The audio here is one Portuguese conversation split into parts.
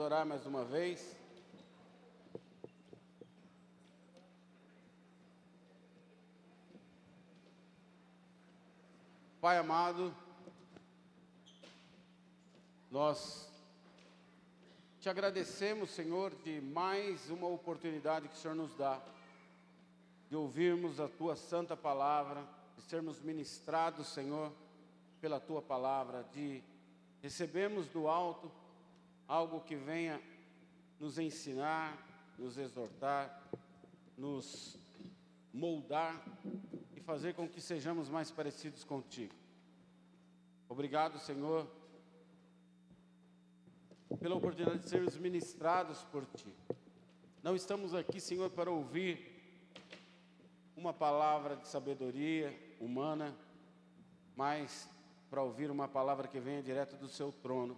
orar mais uma vez. Pai amado, nós te agradecemos, Senhor, de mais uma oportunidade que o Senhor nos dá de ouvirmos a tua santa palavra, de sermos ministrados, Senhor, pela tua palavra, de recebermos do alto algo que venha nos ensinar, nos exortar, nos moldar e fazer com que sejamos mais parecidos contigo. Obrigado, Senhor, pela oportunidade de sermos ministrados por Ti. Não estamos aqui, Senhor, para ouvir uma palavra de sabedoria humana, mas para ouvir uma palavra que venha direto do Seu trono,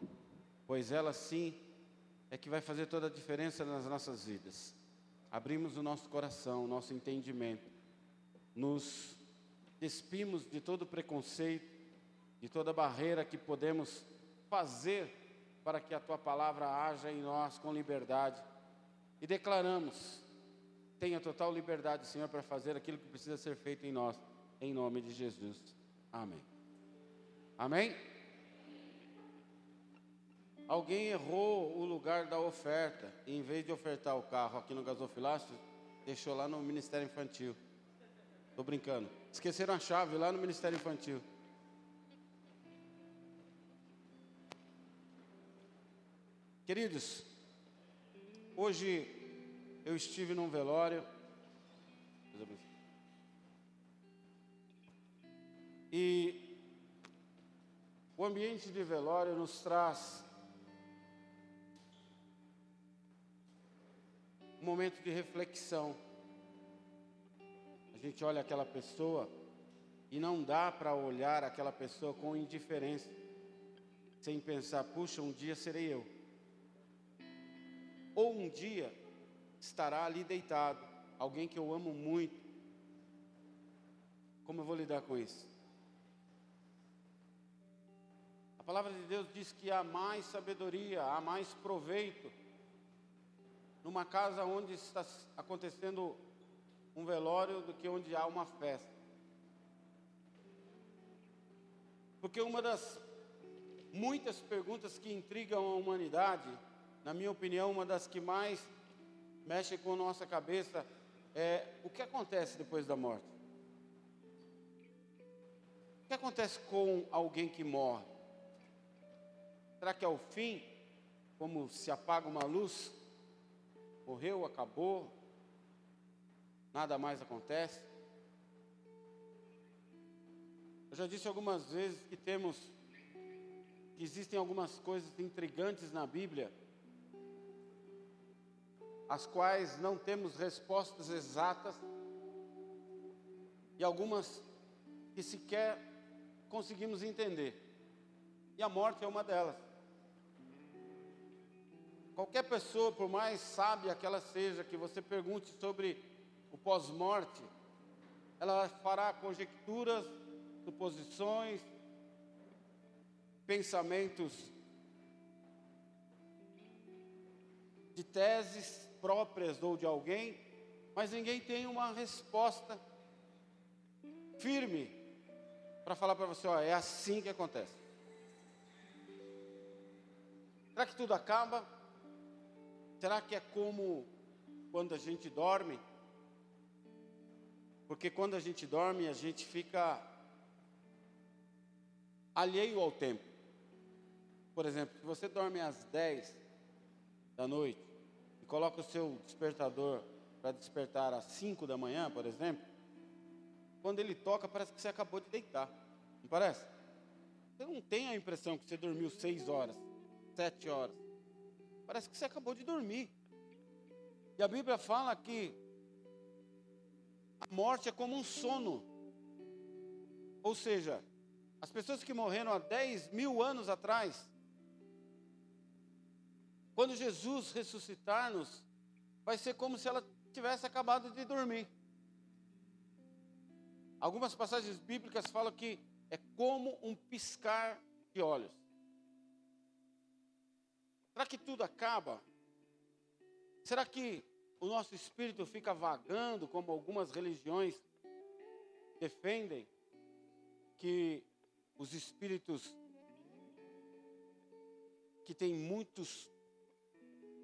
pois ela sim é que vai fazer toda a diferença nas nossas vidas. Abrimos o nosso coração, o nosso entendimento, nos despimos de todo preconceito, de toda barreira que podemos fazer para que a tua palavra haja em nós com liberdade. E declaramos: tenha total liberdade, Senhor, para fazer aquilo que precisa ser feito em nós, em nome de Jesus. Amém. Amém? Alguém errou o lugar da oferta, e em vez de ofertar o carro aqui no gasofilácio, deixou lá no Ministério Infantil. Estou brincando. Esqueceram a chave lá no Ministério Infantil. Queridos, hoje eu estive num velório. E o ambiente de velório nos traz um momento de reflexão. A gente olha aquela pessoa e não dá para olhar aquela pessoa com indiferença, sem pensar, puxa, um dia serei eu. Ou um dia estará ali deitado, alguém que eu amo muito. Como eu vou lidar com isso? A palavra de Deus diz que há mais sabedoria, há mais proveito numa casa onde está acontecendo um velório do que onde há uma festa. Porque uma das muitas perguntas que intrigam a humanidade na minha opinião, uma das que mais mexe com a nossa cabeça é o que acontece depois da morte. O que acontece com alguém que morre? Será que é o fim? Como se apaga uma luz? Morreu, acabou, nada mais acontece? Eu já disse algumas vezes que temos, que existem algumas coisas intrigantes na Bíblia as quais não temos respostas exatas e algumas que sequer conseguimos entender. E a morte é uma delas. Qualquer pessoa, por mais sábia que ela seja, que você pergunte sobre o pós-morte, ela fará conjecturas, suposições, pensamentos de teses próprias ou de alguém, mas ninguém tem uma resposta firme para falar para você, ó, é assim que acontece. Será que tudo acaba? Será que é como quando a gente dorme? Porque quando a gente dorme, a gente fica alheio ao tempo. Por exemplo, se você dorme às 10 da noite, coloca o seu despertador para despertar às 5 da manhã, por exemplo, quando ele toca, parece que você acabou de deitar. Não parece? Você não tem a impressão que você dormiu 6 horas, 7 horas. Parece que você acabou de dormir. E a Bíblia fala que a morte é como um sono. Ou seja, as pessoas que morreram há 10 mil anos atrás, quando Jesus ressuscitar-nos, vai ser como se ela tivesse acabado de dormir. Algumas passagens bíblicas falam que é como um piscar de olhos. Será que tudo acaba? Será que o nosso espírito fica vagando, como algumas religiões defendem, que os espíritos que têm muitos,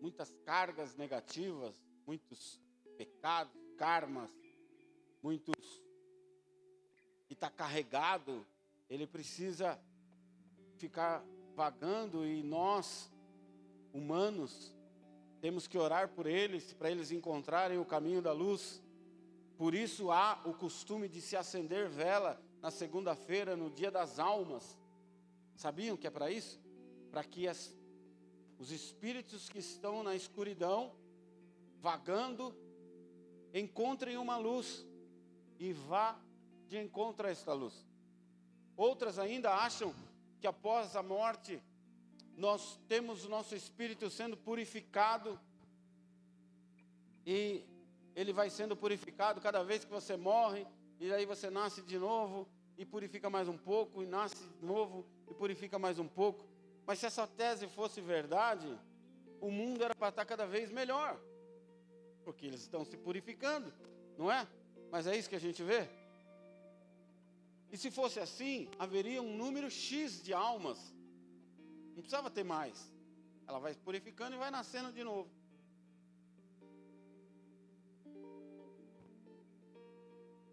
muitas cargas negativas, muitos pecados, karmas, muitos que está carregado, ele precisa ficar vagando e nós, humanos, temos que orar por eles, para eles encontrarem o caminho da luz. Por isso há o costume de se acender vela na segunda-feira, no dia das almas. Sabiam que é para isso? Para que as, os espíritos que estão na escuridão, vagando, encontrem uma luz e vá de encontro a esta luz. Outras ainda acham que após a morte nós temos o nosso espírito sendo purificado e ele vai sendo purificado cada vez que você morre, e aí você nasce de novo e purifica mais um pouco, e nasce de novo e purifica mais um pouco. Mas se essa tese fosse verdade, o mundo era para estar cada vez melhor, porque eles estão se purificando, não é? Mas é isso que a gente vê? E se fosse assim, haveria um número X de almas. Não precisava ter mais. Ela vai purificando e vai nascendo de novo.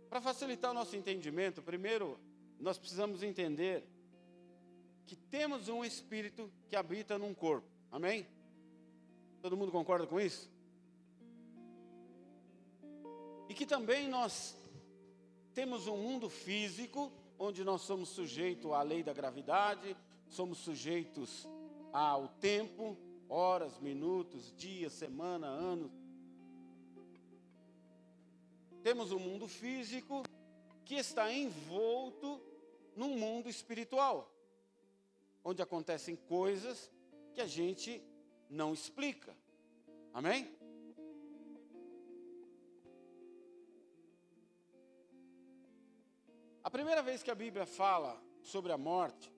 Para facilitar o nosso entendimento, primeiro nós precisamos entender que temos um espírito que habita num corpo. Amém? Todo mundo concorda com isso? E que também nós temos um mundo físico, onde nós somos sujeitos à lei da gravidade, somos sujeitos ao tempo, horas, minutos, dias, semana, anos. Temos um mundo físico que está envolto num mundo espiritual, onde acontecem coisas que a gente não explica. Amém? A primeira vez que a Bíblia fala sobre a morte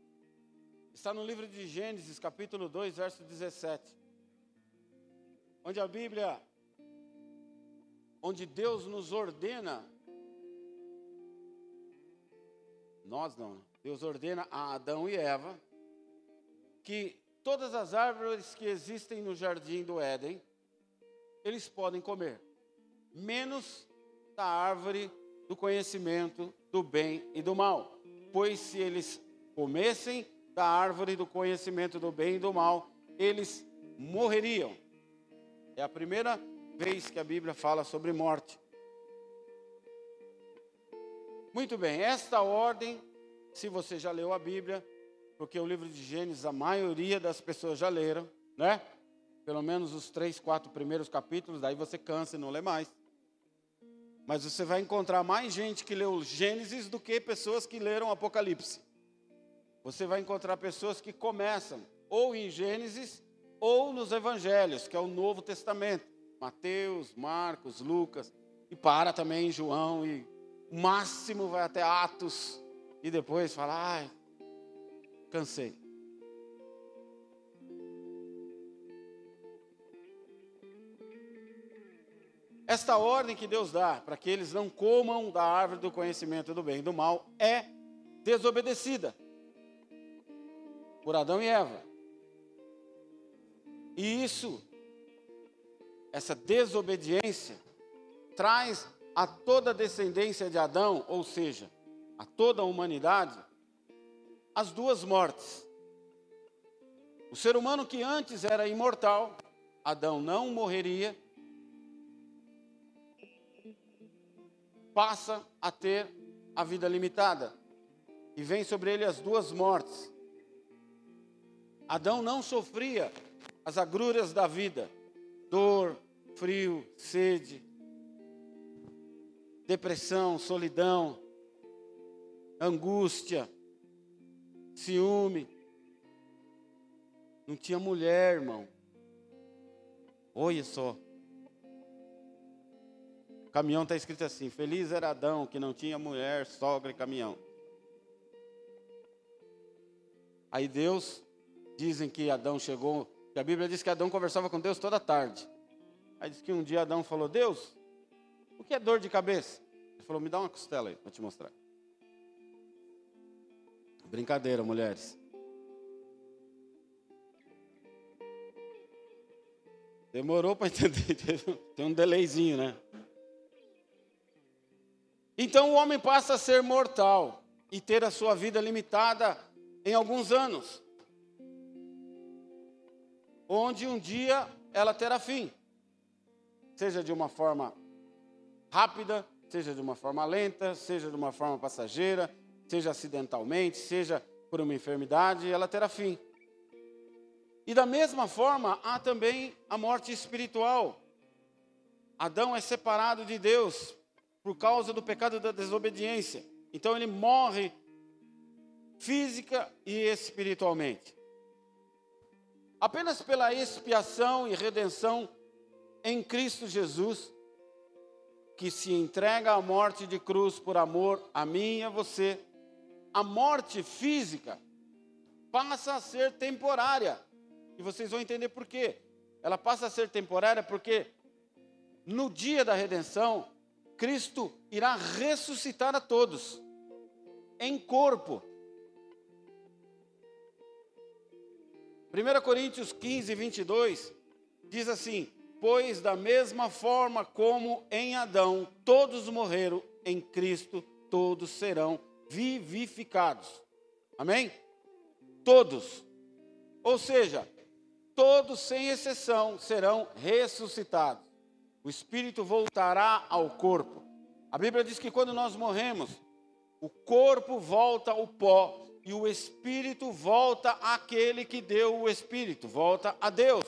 está no livro de Gênesis, capítulo 2, verso 17. Onde a Bíblia, onde Deus nos ordena, nós não, né? Deus ordena a Adão e Eva que todas as árvores que existem no jardim do Éden, eles podem comer, menos da árvore do conhecimento do bem e do mal. Pois se eles comessem da árvore do conhecimento do bem e do mal, eles morreriam. É a primeira vez que a Bíblia fala sobre morte. Muito bem, esta ordem, se você já leu a Bíblia, porque o livro de Gênesis a maioria das pessoas já leram, né? Pelo menos os três, quatro primeiros capítulos, daí você cansa e não lê mais. Mas você vai encontrar mais gente que leu Gênesis do que pessoas que leram Apocalipse. Você vai encontrar pessoas que começam ou em Gênesis ou nos Evangelhos, que é o Novo Testamento. Mateus, Marcos, Lucas, e para também em João, e o máximo vai até Atos, e depois fala, ai, cansei. Esta ordem que Deus dá para que eles não comam da árvore do conhecimento do bem e do mal é desobedecida por Adão e Eva. E isso, essa desobediência, traz a toda a descendência de Adão, ou seja, a toda a humanidade, as duas mortes. O ser humano que antes era imortal, Adão não morreria, passa a ter a vida limitada. E vem sobre ele as duas mortes. Adão não sofria as agruras da vida, dor, frio, sede, depressão, solidão, angústia, ciúme. Não tinha mulher, irmão. Olha só caminhão está escrito assim: Feliz era Adão que não tinha mulher, sogra e caminhão. Aí Deus, dizem que Adão chegou Que a Bíblia diz que Adão conversava com Deus toda tarde. Aí diz que um dia Adão falou: Deus, o que é dor de cabeça? Ele falou: Me dá uma costela aí para te mostrar. Brincadeira, mulheres. Demorou para entender, tem um delayzinho, né? Então o homem passa a ser mortal e ter a sua vida limitada em alguns anos, onde um dia ela terá fim, seja de uma forma rápida, seja de uma forma lenta, seja de uma forma passageira, seja acidentalmente, seja por uma enfermidade, ela terá fim. E da mesma forma, há também a morte espiritual. Adão é separado de Deus por causa do pecado da desobediência. Então ele morre física e espiritualmente. Apenas pela expiação e redenção em Cristo Jesus, que se entrega à morte de cruz por amor a mim e a você, a morte física passa a ser temporária. E vocês vão entender por quê. Ela passa a ser temporária porque no dia da redenção, Cristo irá ressuscitar a todos em corpo. 1 Coríntios 15, 22 diz assim: Pois da mesma forma como em Adão todos morreram, em Cristo todos serão vivificados. Amém? Todos. Ou seja, todos sem exceção serão ressuscitados. O espírito voltará ao corpo. A Bíblia diz que quando nós morremos, o corpo volta ao pó e o espírito volta àquele que deu o espírito, volta a Deus,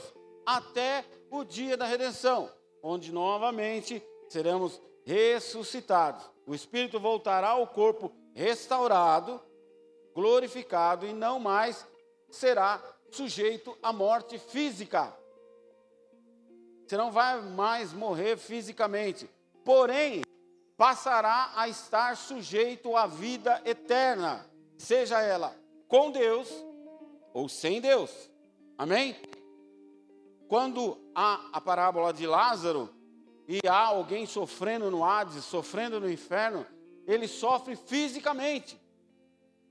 até o dia da redenção, onde novamente seremos ressuscitados. O espírito voltará ao corpo restaurado, glorificado e não mais será sujeito à morte física. Você não vai mais morrer fisicamente, porém passará a estar sujeito à vida eterna, seja ela com Deus ou sem Deus. Amém? Quando há a parábola de Lázaro e há alguém sofrendo no Hades, sofrendo no inferno, ele sofre fisicamente,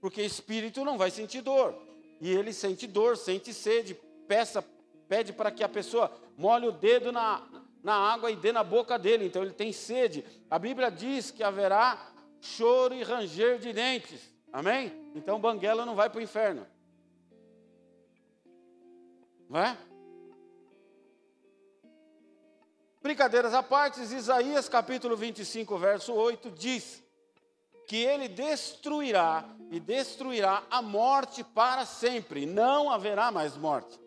porque espírito não vai sentir dor. E ele sente dor, sente sede, peça, pede para que a pessoa molhe o dedo na, na água e dê na boca dele. Então ele tem sede. A Bíblia diz que haverá choro e ranger de dentes. Amém? Então Banguela não vai para o inferno. Não é? Brincadeiras à parte, Isaías capítulo 25, verso 8 diz que ele destruirá e destruirá a morte para sempre, não haverá mais morte.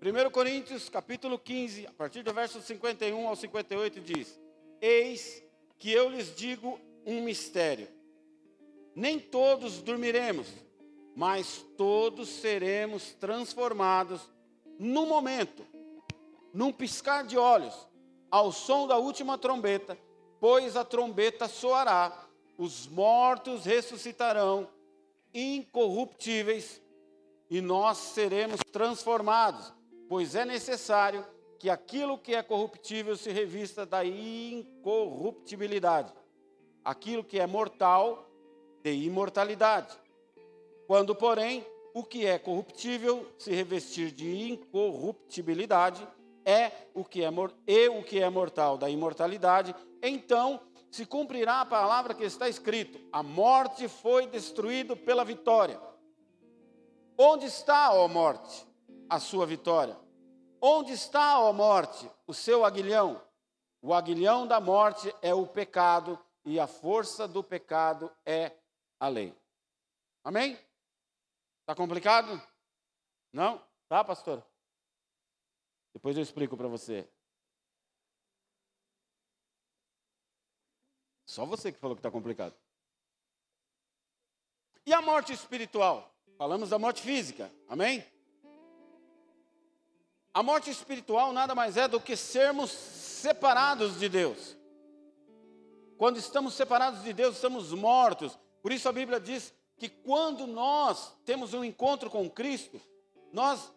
1 Coríntios capítulo 15, a partir do verso 51 ao 58 diz: Eis que eu lhes digo um mistério. Nem todos dormiremos, mas todos seremos transformados no momento, num piscar de olhos, ao som da última trombeta pois a trombeta soará, os mortos ressuscitarão, incorruptíveis, e nós seremos transformados, pois é necessário que aquilo que é corruptível se revista da incorruptibilidade, aquilo que é mortal, de imortalidade. Quando, porém, o que é corruptível se revestir de incorruptibilidade, é o que é e o que é mortal da imortalidade, então se cumprirá a palavra que está escrito: a morte foi destruída pela vitória. Onde está, ó morte, a sua vitória? Onde está, ó morte, o seu aguilhão? O aguilhão da morte é o pecado e a força do pecado é a lei. Amém? Está complicado? Não? Tá, pastor? Depois eu explico para você. Só você que falou que está complicado. E a morte espiritual? Falamos da morte física, amém? A morte espiritual nada mais é do que sermos separados de Deus. Quando estamos separados de Deus, estamos mortos. Por isso a Bíblia diz que quando nós temos um encontro com Cristo, nós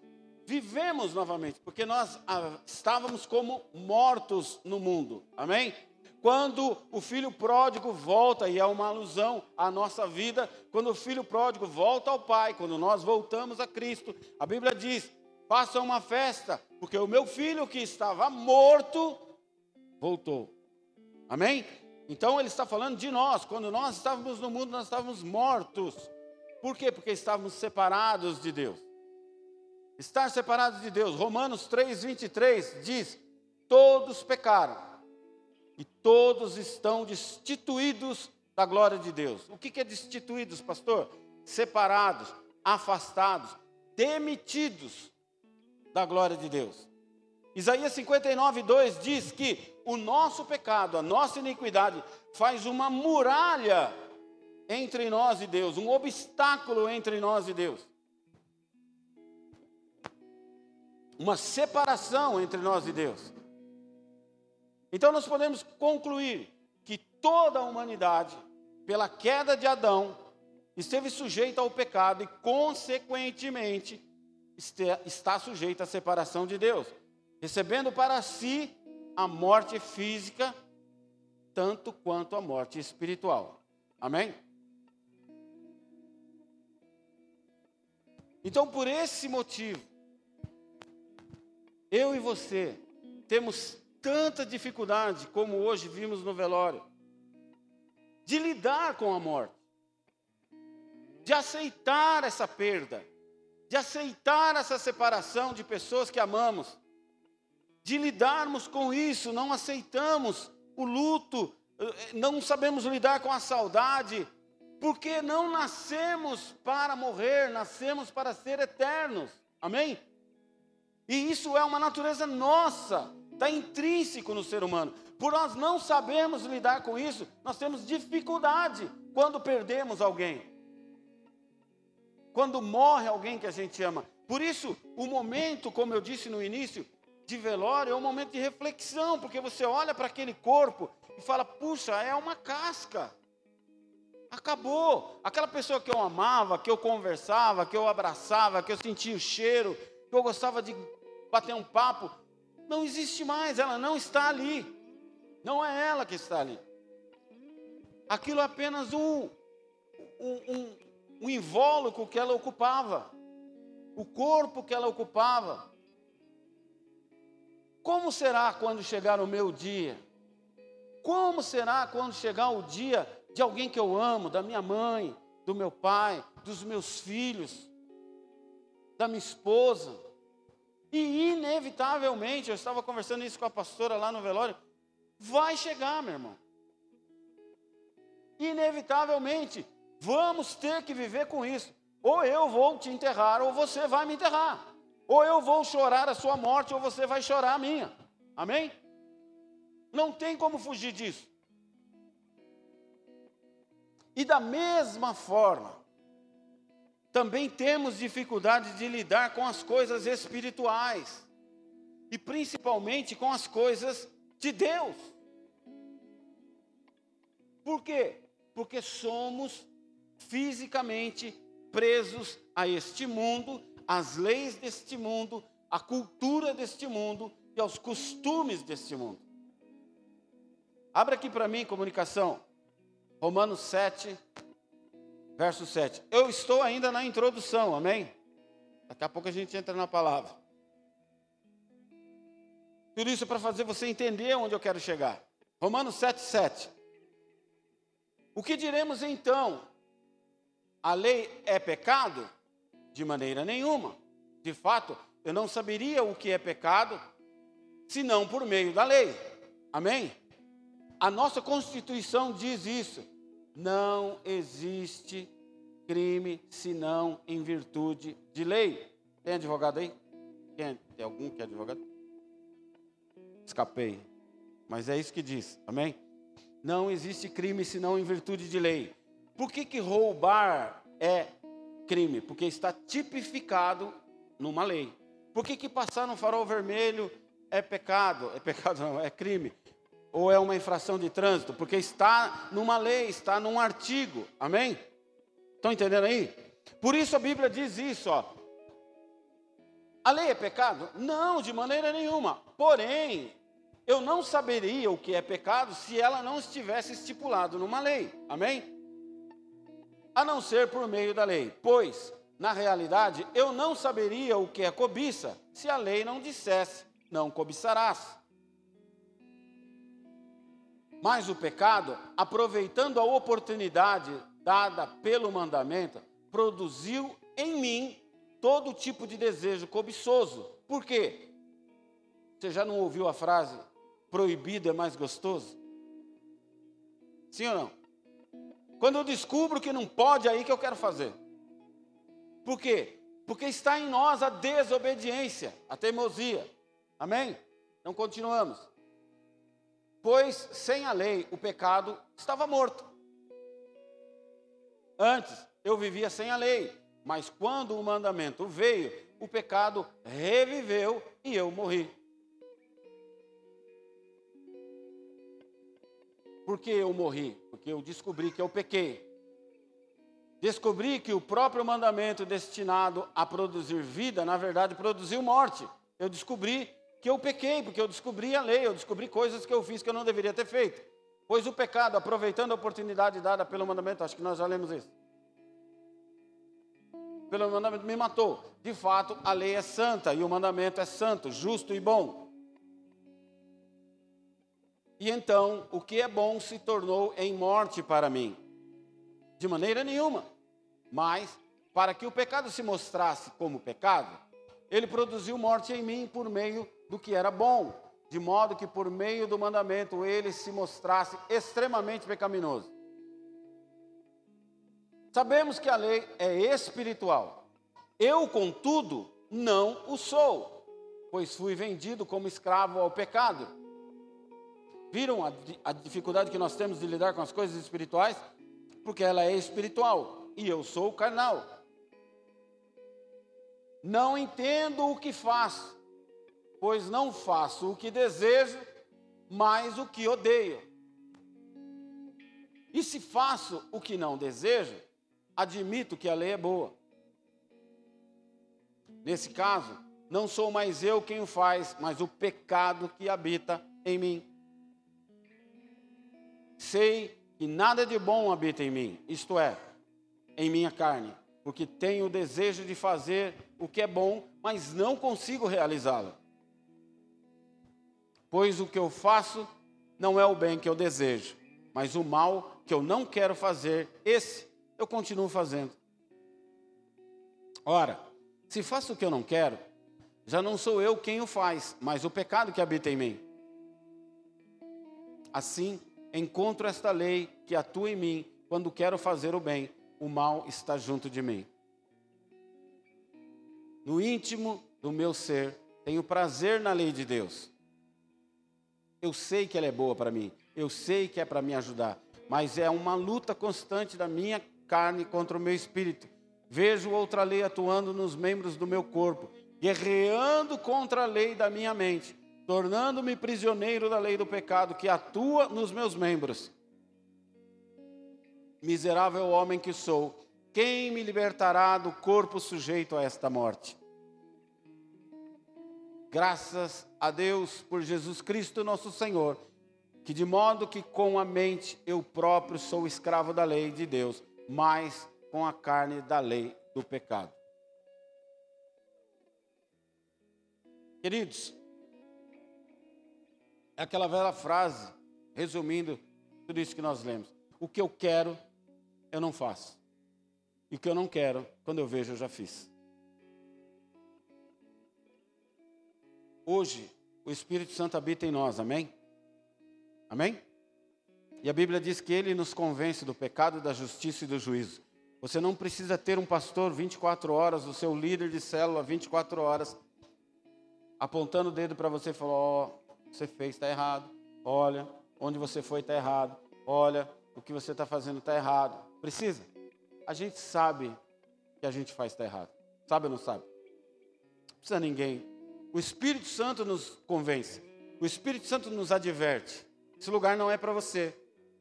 vivemos novamente, porque nós ah, estávamos como mortos no mundo. Amém? Quando o filho pródigo volta, e é uma alusão à nossa vida, quando o filho pródigo volta ao Pai, quando nós voltamos a Cristo, a Bíblia diz: façam uma festa, porque o meu filho que estava morto voltou. Amém? Então ele está falando de nós, quando nós estávamos no mundo, nós estávamos mortos. Por quê? Porque estávamos separados de Deus. Estar separados de Deus. Romanos 3, 23 diz: Todos pecaram e todos estão destituídos da glória de Deus. O que é destituídos, pastor? Separados, afastados, demitidos da glória de Deus. Isaías 59, 2 diz que o nosso pecado, a nossa iniquidade, faz uma muralha entre nós e Deus, um obstáculo entre nós e Deus. Uma separação entre nós e Deus. Então nós podemos concluir que toda a humanidade, pela queda de Adão, esteve sujeita ao pecado e, consequentemente, está sujeita à separação de Deus, recebendo para si a morte física, tanto quanto a morte espiritual. Amém? Então, por esse motivo, eu e você temos tanta dificuldade, como hoje vimos no velório, de lidar com a morte, de aceitar essa perda, de aceitar essa separação de pessoas que amamos, de lidarmos com isso, não aceitamos o luto, eh, não sabemos lidar com a saudade, porque não nascemos para morrer, nascemos para ser eternos. Amém? E isso é uma natureza nossa, está intrínseco no ser humano. Por nós não sabemos lidar com isso, nós temos dificuldade quando perdemos alguém. Quando morre alguém que a gente ama. Por isso, o momento, como eu disse no início, de velório é um momento de reflexão, porque você olha para aquele corpo e fala: puxa, é uma casca. Acabou. Aquela pessoa que eu amava, que eu conversava, que eu abraçava, que eu sentia o cheiro, que eu gostava de bater um papo, não existe mais, ela não está ali. Não é ela que está ali. Aquilo é apenas um, um, um, um invólucro que ela ocupava, o corpo que ela ocupava. Como será quando chegar o meu dia? Como será quando chegar o dia de alguém que eu amo, da minha mãe, do meu pai, dos meus filhos, da minha esposa? E inevitavelmente, eu estava conversando isso com a pastora lá no velório, vai chegar, meu irmão. Inevitavelmente, vamos ter que viver com isso. Ou eu vou te enterrar, ou você vai me enterrar. Ou eu vou chorar a sua morte, ou você vai chorar a minha. Amém? Não tem como fugir disso. E da mesma forma, também temos dificuldade de lidar com as coisas espirituais, e principalmente com as coisas de Deus. Por quê? Porque somos fisicamente presos a este mundo às leis deste mundo, à cultura deste mundo e aos costumes deste mundo. Abra aqui para mim, comunicação, Romanos 7, verso 7. Eu estou ainda na introdução, amém? Daqui a pouco a gente entra na palavra. Tudo isso para fazer você entender onde eu quero chegar. Romanos 7, 7. O que diremos então? A lei é pecado? De maneira nenhuma. De fato, eu não saberia o que é pecado senão por meio da lei. Amém? A nossa Constituição diz isso. Não existe crime senão em virtude de lei. Tem advogado aí? Tem, tem algum que é advogado? Escapei. Mas é isso que diz. Amém? Não existe crime senão em virtude de lei. Por que, que roubar é crime? Porque está tipificado numa lei. Por que, que passar no farol vermelho é pecado? É pecado não, é crime. Ou é uma infração de trânsito? Porque está numa lei, está num artigo. Amém? Estão entendendo aí? Por isso a Bíblia diz isso, ó. A lei é pecado? Não, de maneira nenhuma. Porém, eu não saberia o que é pecado se ela não estivesse estipulado numa lei. Amém? A não ser por meio da lei. Pois, na realidade, eu não saberia o que é cobiça se a lei não dissesse: não cobiçarás. Mas o pecado, aproveitando a oportunidade dada pelo mandamento, produziu em mim todo tipo de desejo cobiçoso. Por quê? Você já não ouviu a frase proibido é mais gostoso? Sim ou não? Quando eu descubro que não pode, é aí que eu quero fazer. Por quê? Porque está em nós a desobediência, a teimosia. Amém? Então continuamos pois sem a lei o pecado estava morto. Antes eu vivia sem a lei, mas quando o mandamento veio, o pecado reviveu e eu morri. Por que eu morri? Porque eu descobri que eu pequei. Descobri que o próprio mandamento destinado a produzir vida, na verdade, produziu morte. Eu descobri que eu pequei, porque eu descobri a lei, eu descobri coisas que eu fiz que eu não deveria ter feito. Pois o pecado, aproveitando a oportunidade dada pelo mandamento, acho que nós já lemos isso. Pelo mandamento me matou. De fato, a lei é santa e o mandamento é santo, justo e bom. E então, o que é bom se tornou em morte para mim. De maneira nenhuma. Mas, para que o pecado se mostrasse como pecado, ele produziu morte em mim por meio do que era bom, de modo que por meio do mandamento ele se mostrasse extremamente pecaminoso. Sabemos que a lei é espiritual. Eu, contudo, não o sou, pois fui vendido como escravo ao pecado. Viram a, a dificuldade que nós temos de lidar com as coisas espirituais? Porque ela é espiritual e eu sou carnal. Não entendo o que faço pois não faço o que desejo, mas o que odeio. E se faço o que não desejo, admito que a lei é boa. Nesse caso, não sou mais eu quem o faz, mas o pecado que habita em mim. Sei que nada de bom habita em mim, isto é, em minha carne, porque tenho o desejo de fazer o que é bom, mas não consigo realizá-lo. Pois o que eu faço não é o bem que eu desejo, mas o mal que eu não quero fazer, esse eu continuo fazendo. Ora, se faço o que eu não quero, já não sou eu quem o faz, mas o pecado que habita em mim. Assim, encontro esta lei que atua em mim quando quero fazer o bem, o mal está junto de mim. No íntimo do meu ser, tenho prazer na lei de Deus. Eu sei que ela é boa para mim, eu sei que é para me ajudar, mas é uma luta constante da minha carne contra o meu espírito. Vejo outra lei atuando nos membros do meu corpo, guerreando contra a lei da minha mente, tornando-me prisioneiro da lei do pecado que atua nos meus membros. Miserável homem que sou, quem me libertará do corpo sujeito a esta morte? Graças a Deus por Jesus Cristo, nosso Senhor, que de modo que com a mente eu próprio sou escravo da lei de Deus, mas com a carne da lei do pecado. Queridos, é aquela velha frase, resumindo tudo isso que nós lemos: o que eu quero, eu não faço, e o que eu não quero, quando eu vejo, eu já fiz. Hoje, o Espírito Santo habita em nós, amém? Amém? E a Bíblia diz que ele nos convence do pecado, da justiça e do juízo. Você não precisa ter um pastor 24 horas, o seu líder de célula 24 horas, apontando o dedo para você e falando: Ó, oh, você fez, está errado. Olha, onde você foi, está errado. Olha, o que você está fazendo está errado. Precisa? A gente sabe que a gente faz está errado. Sabe ou não sabe? Não precisa ninguém o Espírito Santo nos convence. O Espírito Santo nos adverte. Esse lugar não é para você.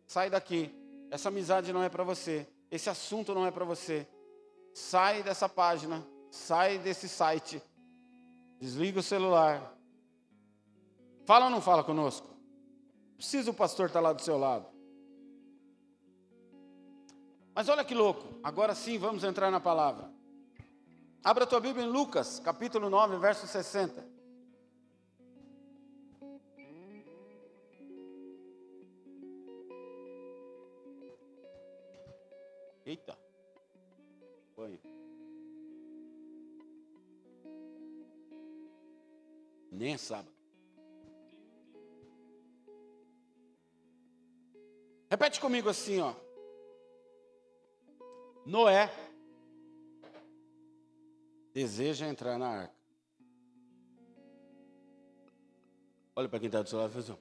Sai daqui. Essa amizade não é para você. Esse assunto não é para você. Sai dessa página. Sai desse site. Desliga o celular. Fala ou não fala conosco? Precisa o pastor estar lá do seu lado. Mas olha que louco, agora sim vamos entrar na palavra. Abra a tua Bíblia em Lucas, capítulo 9, verso 60. Eita. Banho. Nem é sábado. Repete comigo assim, ó. Noé deseja entrar na arca. Olha para quem está do seu lado e faz assim.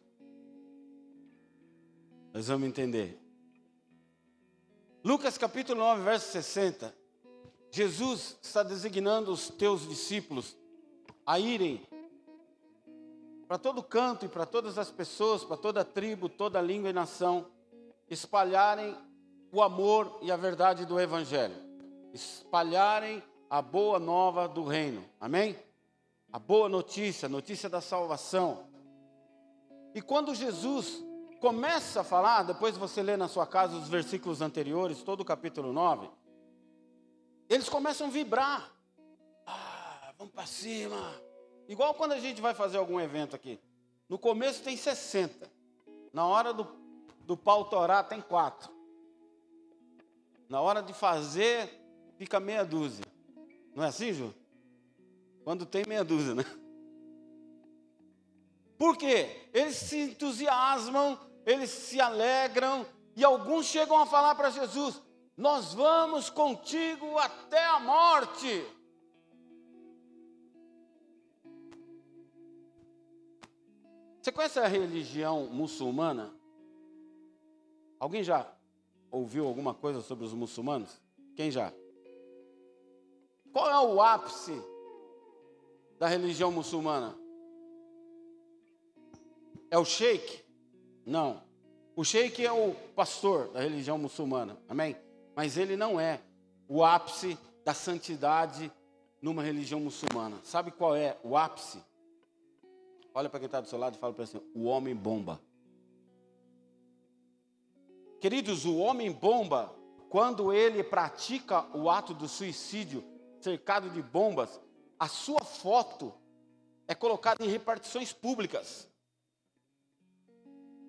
Nós vamos entender. Lucas capítulo 9, verso 60. Jesus está designando os teus discípulos a irem para todo canto e para todas as pessoas, para toda tribo, toda língua e nação, espalharem o amor e a verdade do Evangelho, espalharem a boa nova do reino, amém? A boa notícia, a notícia da salvação. E quando Jesus começa a falar, depois você lê na sua casa os versículos anteriores, todo o capítulo 9, eles começam a vibrar. Ah, vamos para cima. Igual quando a gente vai fazer algum evento aqui. No começo tem 60. Na hora do, do pau torar tem quatro. Na hora de fazer, fica meia dúzia. Não é assim, Ju? Quando tem meia dúzia, né? Por quê? Eles se entusiasmam, eles se alegram, e alguns chegam a falar para Jesus: Nós vamos contigo até a morte. Você conhece a religião muçulmana? Alguém já ouviu alguma coisa sobre os muçulmanos? Quem já? Qual é o ápice da religião muçulmana? É o sheik? Não. O sheik é o pastor da religião muçulmana, amém? Mas ele não é o ápice da santidade numa religião muçulmana. Sabe qual é o ápice? Olha para quem está do seu lado e fala para assim: o homem bomba. Queridos, o homem bomba, quando ele pratica o ato do suicídio cercado de bombas, a sua foto é colocada em repartições públicas.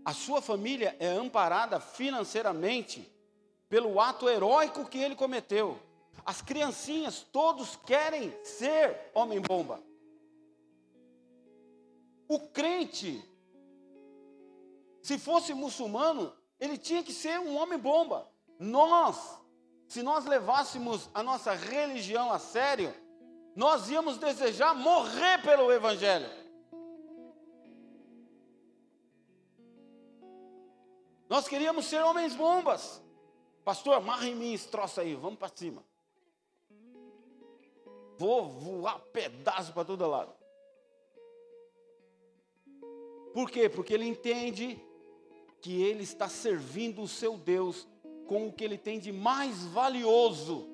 A sua família é amparada financeiramente pelo ato heróico que ele cometeu. As criancinhas todos querem ser homem-bomba. O crente, se fosse muçulmano, ele tinha que ser um homem bomba. Nós, se nós levássemos a nossa religião a sério, nós íamos desejar morrer pelo Evangelho. Nós queríamos ser homens bombas. Pastor, amarra em mim esse troço aí, vamos para cima. Vou voar pedaço para todo lado. Por quê? Porque ele entende que ele está servindo o seu Deus com o que ele tem de mais valioso,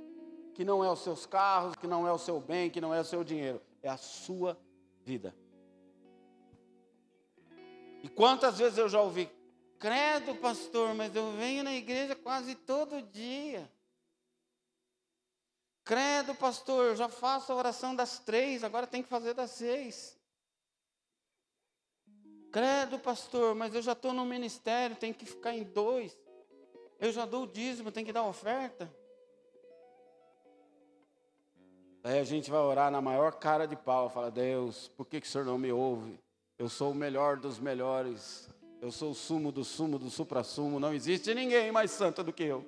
que não é os seus carros, que não é o seu bem, que não é o seu dinheiro, é a sua vida. E quantas vezes eu já ouvi, credo, pastor, mas eu venho na igreja quase todo dia. Credo, pastor, eu já faço a oração das três, agora tem que fazer das seis. Credo, pastor, mas eu já estou no ministério, tem que ficar em dois. Eu já dou o dízimo, tem que dar oferta. Aí a gente vai orar na maior cara de pau, fala, Deus, por que, que o Senhor não me ouve? Eu sou o melhor dos melhores. Eu sou o sumo do sumo do supra-sumo. Não existe ninguém mais santo do que eu.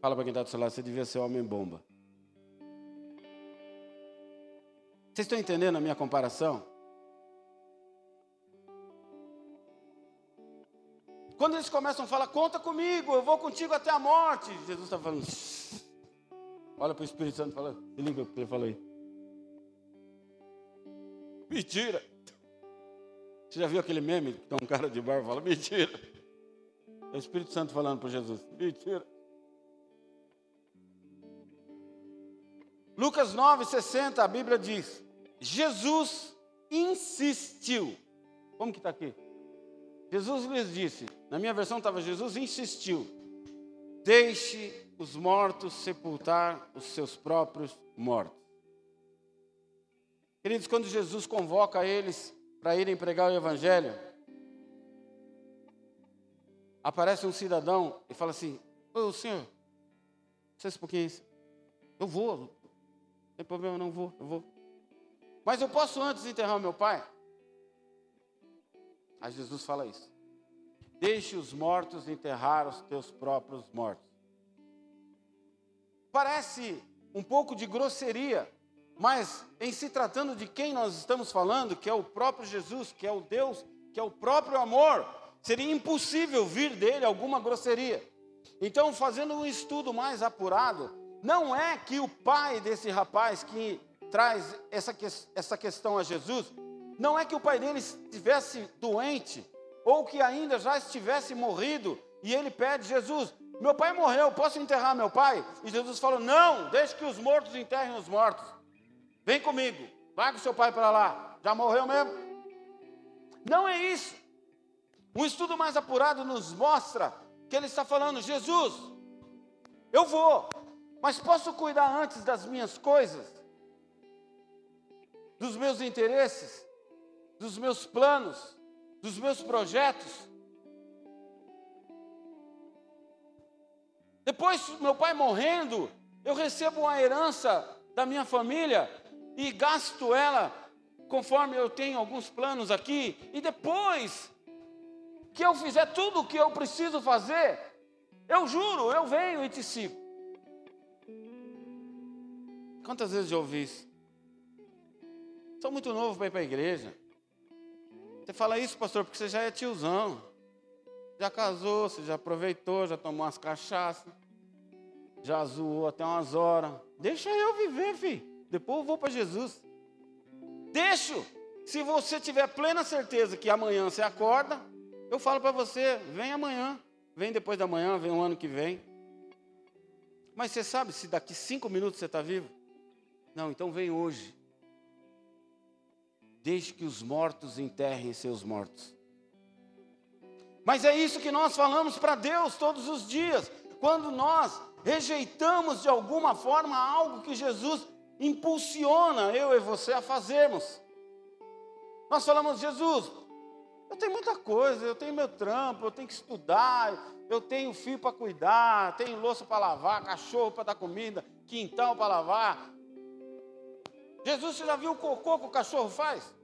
Fala para quem está do seu lado, você devia ser homem bomba. Vocês estão entendendo a minha comparação? Quando eles começam a falar, conta comigo, eu vou contigo até a morte. Jesus está falando, olha para o Espírito Santo falando, se liga o que ele falou aí. Mentira. Você já viu aquele meme que tem um cara de barba e fala, mentira. É o Espírito Santo falando para Jesus, mentira. Lucas 9,60, a Bíblia diz: Jesus insistiu. Como que está aqui? Jesus lhes disse, na minha versão estava Jesus insistiu: deixe os mortos sepultar os seus próprios mortos. Queridos, quando Jesus convoca eles para irem pregar o Evangelho, aparece um cidadão e fala assim: Ô senhor, licença um pouquinho, eu vou, não tem problema, não vou, eu vou. Mas eu posso antes enterrar meu pai? Aí Jesus fala isso. Deixe os mortos enterrar os teus próprios mortos. Parece um pouco de grosseria, mas em se tratando de quem nós estamos falando, que é o próprio Jesus, que é o Deus, que é o próprio amor, seria impossível vir dele alguma grosseria. Então, fazendo um estudo mais apurado, não é que o pai desse rapaz que traz essa, essa questão a Jesus, não é que o pai dele estivesse doente, ou que ainda já estivesse morrido, e ele pede, Jesus, meu pai morreu, posso enterrar meu pai? E Jesus falou: Não, deixe que os mortos enterrem os mortos. Vem comigo, vai com seu pai para lá. Já morreu mesmo? Não é isso. Um estudo mais apurado nos mostra que ele está falando: Jesus, eu vou, mas posso cuidar antes das minhas coisas, dos meus interesses, dos meus planos, dos meus projetos. Depois, meu pai morrendo, eu recebo uma herança da minha família e gasto ela conforme eu tenho alguns planos aqui, e depois que eu fizer tudo o que eu preciso fazer, eu juro, eu venho e te sigo. Quantas vezes eu ouvi isso? Sou muito novo para ir para a igreja. Você fala isso, pastor, porque você já é tiozão. Já casou, você já aproveitou, já tomou umas cachaças, já zoou até umas horas. Deixa eu viver, filho. Depois eu vou para Jesus. Deixo. Se você tiver plena certeza que amanhã você acorda, eu falo para você: vem amanhã, vem depois da manhã, vem o ano que vem. Mas você sabe se daqui cinco minutos você está vivo? Não, então vem hoje. Deixe que os mortos enterrem seus mortos. Mas é isso que nós falamos para Deus todos os dias. Quando nós rejeitamos de alguma forma algo que Jesus impulsiona eu e você a fazermos. Nós falamos, Jesus, eu tenho muita coisa, eu tenho meu trampo, eu tenho que estudar, eu tenho filho para cuidar, tenho louça para lavar, cachorro para dar comida, quintal para lavar. Jesus, você já viu o cocô que o cachorro faz?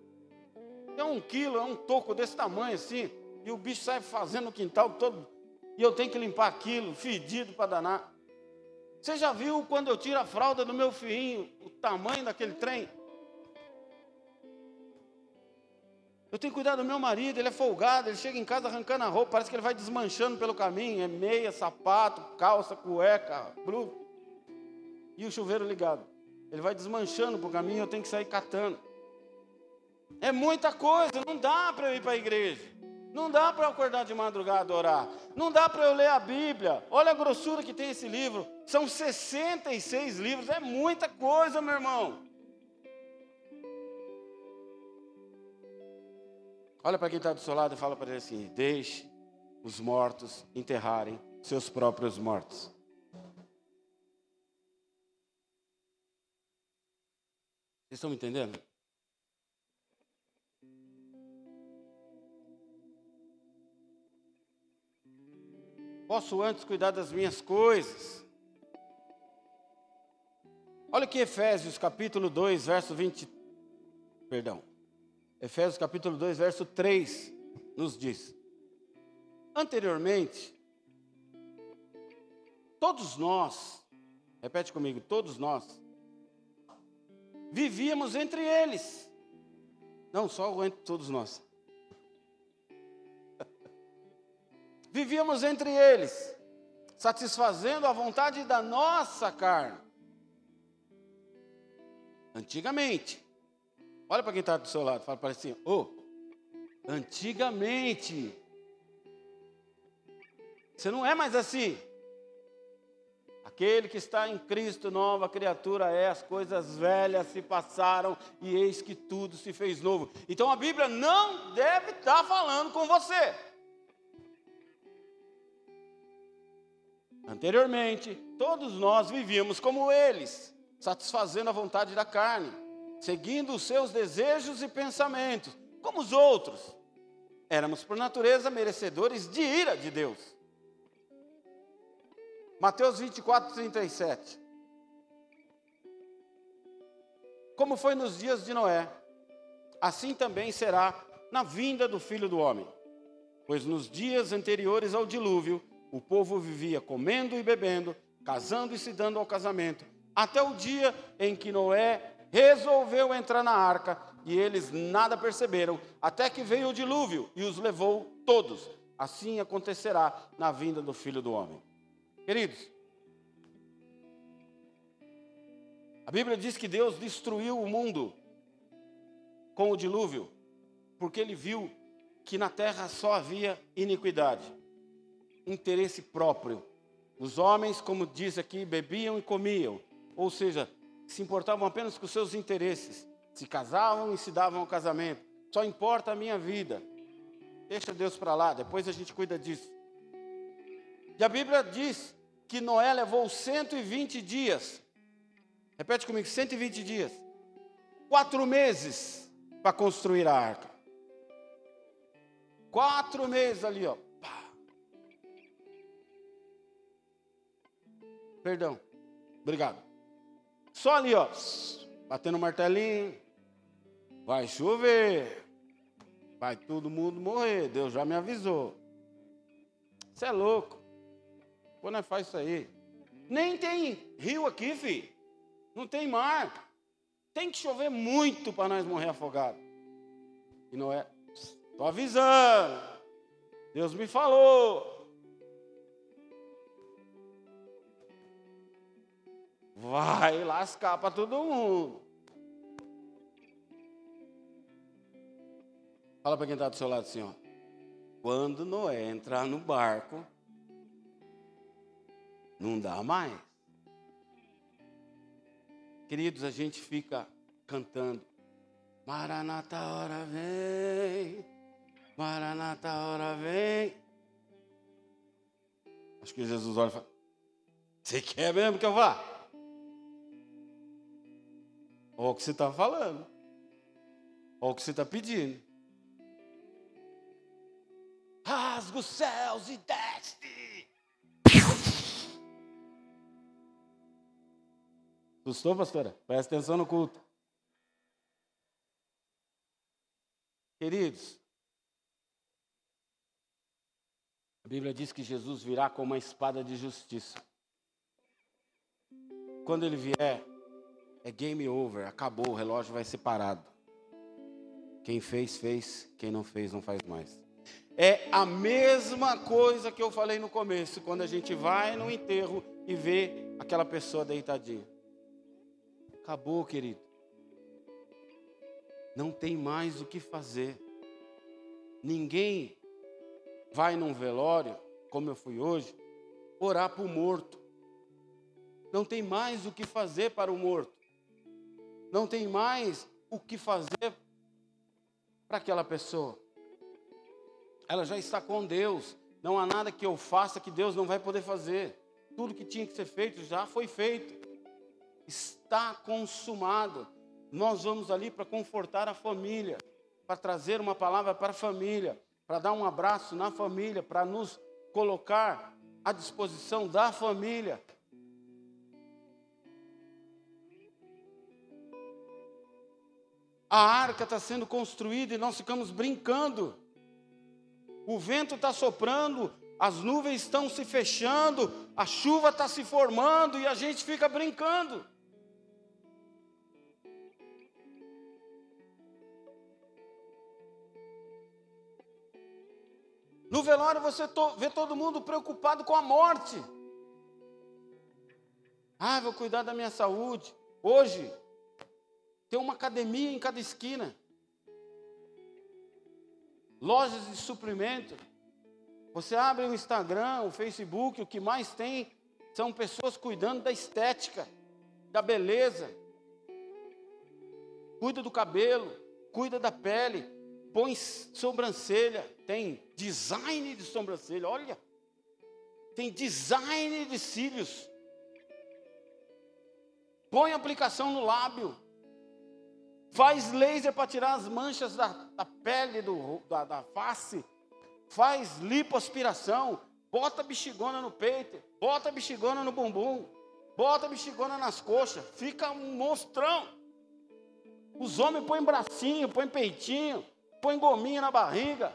É um quilo, é um toco desse tamanho assim, e o bicho sai fazendo o quintal todo, e eu tenho que limpar aquilo, fedido para danar. Você já viu quando eu tiro a fralda do meu filhinho, o tamanho daquele trem? Eu tenho que cuidar do meu marido, ele é folgado, ele chega em casa arrancando a roupa, parece que ele vai desmanchando pelo caminho, é meia, sapato, calça, cueca, blu. E o chuveiro ligado. Ele vai desmanchando para o caminho, eu tenho que sair catando. É muita coisa, não dá para eu ir para a igreja. Não dá para eu acordar de madrugada orar. Não dá para eu ler a Bíblia. Olha a grossura que tem esse livro. São 66 livros. É muita coisa, meu irmão. Olha para quem está do seu lado e fala para ele assim: Deixe os mortos enterrarem seus próprios mortos. Vocês estão me entendendo? Posso antes cuidar das minhas coisas. Olha que Efésios capítulo 2, verso 20. Perdão. Efésios capítulo 2, verso 3 nos diz: Anteriormente, todos nós, repete comigo, todos nós, vivíamos entre eles. Não só entre todos nós. Vivíamos entre eles, satisfazendo a vontade da nossa carne. Antigamente, olha para quem está do seu lado, fala para assim: oh, antigamente, você não é mais assim. Aquele que está em Cristo, nova criatura é, as coisas velhas se passaram e eis que tudo se fez novo. Então a Bíblia não deve estar falando com você. Anteriormente, todos nós vivíamos como eles, satisfazendo a vontade da carne, seguindo os seus desejos e pensamentos, como os outros. Éramos, por natureza, merecedores de ira de Deus. Mateus 24, 37. Como foi nos dias de Noé, assim também será na vinda do filho do homem. Pois nos dias anteriores ao dilúvio, o povo vivia comendo e bebendo, casando e se dando ao casamento, até o dia em que Noé resolveu entrar na arca e eles nada perceberam, até que veio o dilúvio e os levou todos. Assim acontecerá na vinda do filho do homem. Queridos, a Bíblia diz que Deus destruiu o mundo com o dilúvio, porque ele viu que na terra só havia iniquidade, interesse próprio. Os homens, como diz aqui, bebiam e comiam, ou seja, se importavam apenas com seus interesses, se casavam e se davam ao casamento. Só importa a minha vida. Deixa Deus para lá, depois a gente cuida disso. E a Bíblia diz que Noé levou 120 dias. Repete comigo, 120 dias. Quatro meses para construir a arca. Quatro meses ali, ó. Perdão. Obrigado. Só ali, ó. Batendo o martelinho. Vai chover. Vai todo mundo morrer. Deus já me avisou. Você é louco. Quando é faz isso aí? Nem tem rio aqui, filho. Não tem mar. Tem que chover muito para nós morrer afogados. E não é. Estou avisando. Deus me falou. Vai lascar para todo mundo. Fala para quem está do seu lado assim, ó. Quando Noé entrar no barco, não dá mais. Queridos, a gente fica cantando. Maranata, hora vem. Maranata, hora vem. Acho que Jesus olha e fala: Você quer mesmo que eu vá? Olha o que você está falando. Olha o que você está pedindo. Rasga os céus e desce. Gostou, pastora? Presta atenção no culto. Queridos, a Bíblia diz que Jesus virá com uma espada de justiça. Quando ele vier, é game over, acabou, o relógio vai ser parado. Quem fez, fez, quem não fez, não faz mais. É a mesma coisa que eu falei no começo, quando a gente vai no enterro e vê aquela pessoa deitadinha. Acabou, querido. Não tem mais o que fazer. Ninguém vai num velório, como eu fui hoje, orar para o morto. Não tem mais o que fazer para o morto não tem mais o que fazer para aquela pessoa. Ela já está com Deus. Não há nada que eu faça que Deus não vai poder fazer. Tudo que tinha que ser feito já foi feito. Está consumado. Nós vamos ali para confortar a família, para trazer uma palavra para a família, para dar um abraço na família, para nos colocar à disposição da família, A arca está sendo construída e nós ficamos brincando. O vento está soprando, as nuvens estão se fechando, a chuva está se formando e a gente fica brincando. No velório você vê todo mundo preocupado com a morte. Ah, vou cuidar da minha saúde. Hoje, tem uma academia em cada esquina. Lojas de suprimento. Você abre o Instagram, o Facebook, o que mais tem são pessoas cuidando da estética, da beleza. Cuida do cabelo, cuida da pele, põe sobrancelha, tem design de sobrancelha, olha. Tem design de cílios. Põe aplicação no lábio. Faz laser para tirar as manchas da, da pele, do, da, da face. Faz lipoaspiração. Bota bexigona no peito. Bota bexigona no bumbum. Bota bexigona nas coxas. Fica um monstrão. Os homens põem bracinho, põem peitinho, põem gominha na barriga.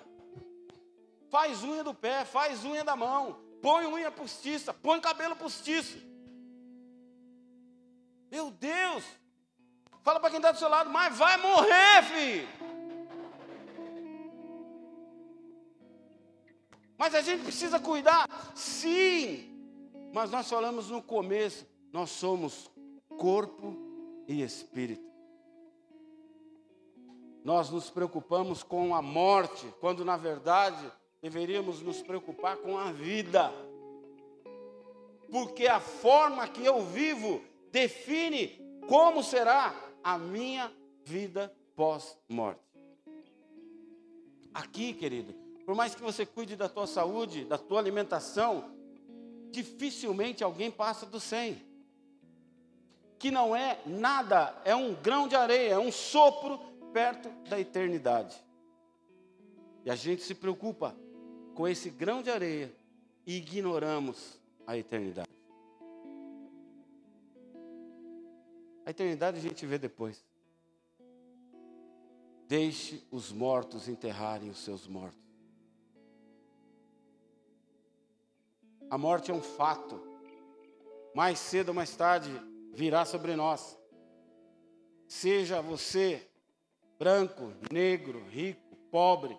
Faz unha do pé, faz unha da mão. Põe unha postiça, põe cabelo postiço. Meu Deus! Fala para quem está do seu lado, mas vai morrer, filho. Mas a gente precisa cuidar, sim. Mas nós falamos no começo, nós somos corpo e espírito. Nós nos preocupamos com a morte, quando na verdade deveríamos nos preocupar com a vida. Porque a forma que eu vivo define como será a minha vida pós-morte. Aqui, querido, por mais que você cuide da tua saúde, da tua alimentação, dificilmente alguém passa do 100. Que não é nada, é um grão de areia, é um sopro perto da eternidade. E a gente se preocupa com esse grão de areia e ignoramos a eternidade. A eternidade a gente vê depois. Deixe os mortos enterrarem os seus mortos. A morte é um fato. Mais cedo ou mais tarde virá sobre nós. Seja você branco, negro, rico, pobre.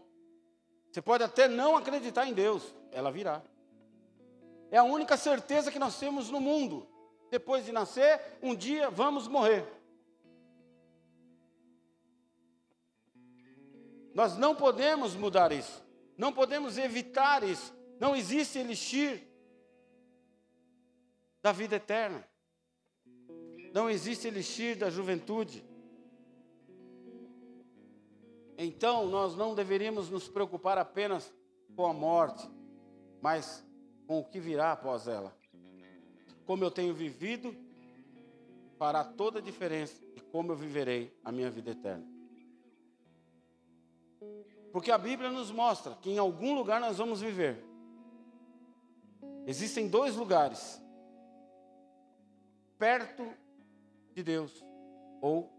Você pode até não acreditar em Deus, ela virá. É a única certeza que nós temos no mundo depois de nascer, um dia vamos morrer. Nós não podemos mudar isso, não podemos evitar isso. Não existe elixir da vida eterna, não existe elixir da juventude. Então, nós não deveríamos nos preocupar apenas com a morte, mas com o que virá após ela como eu tenho vivido, fará toda a diferença de como eu viverei a minha vida eterna. Porque a Bíblia nos mostra que em algum lugar nós vamos viver. Existem dois lugares: perto de Deus ou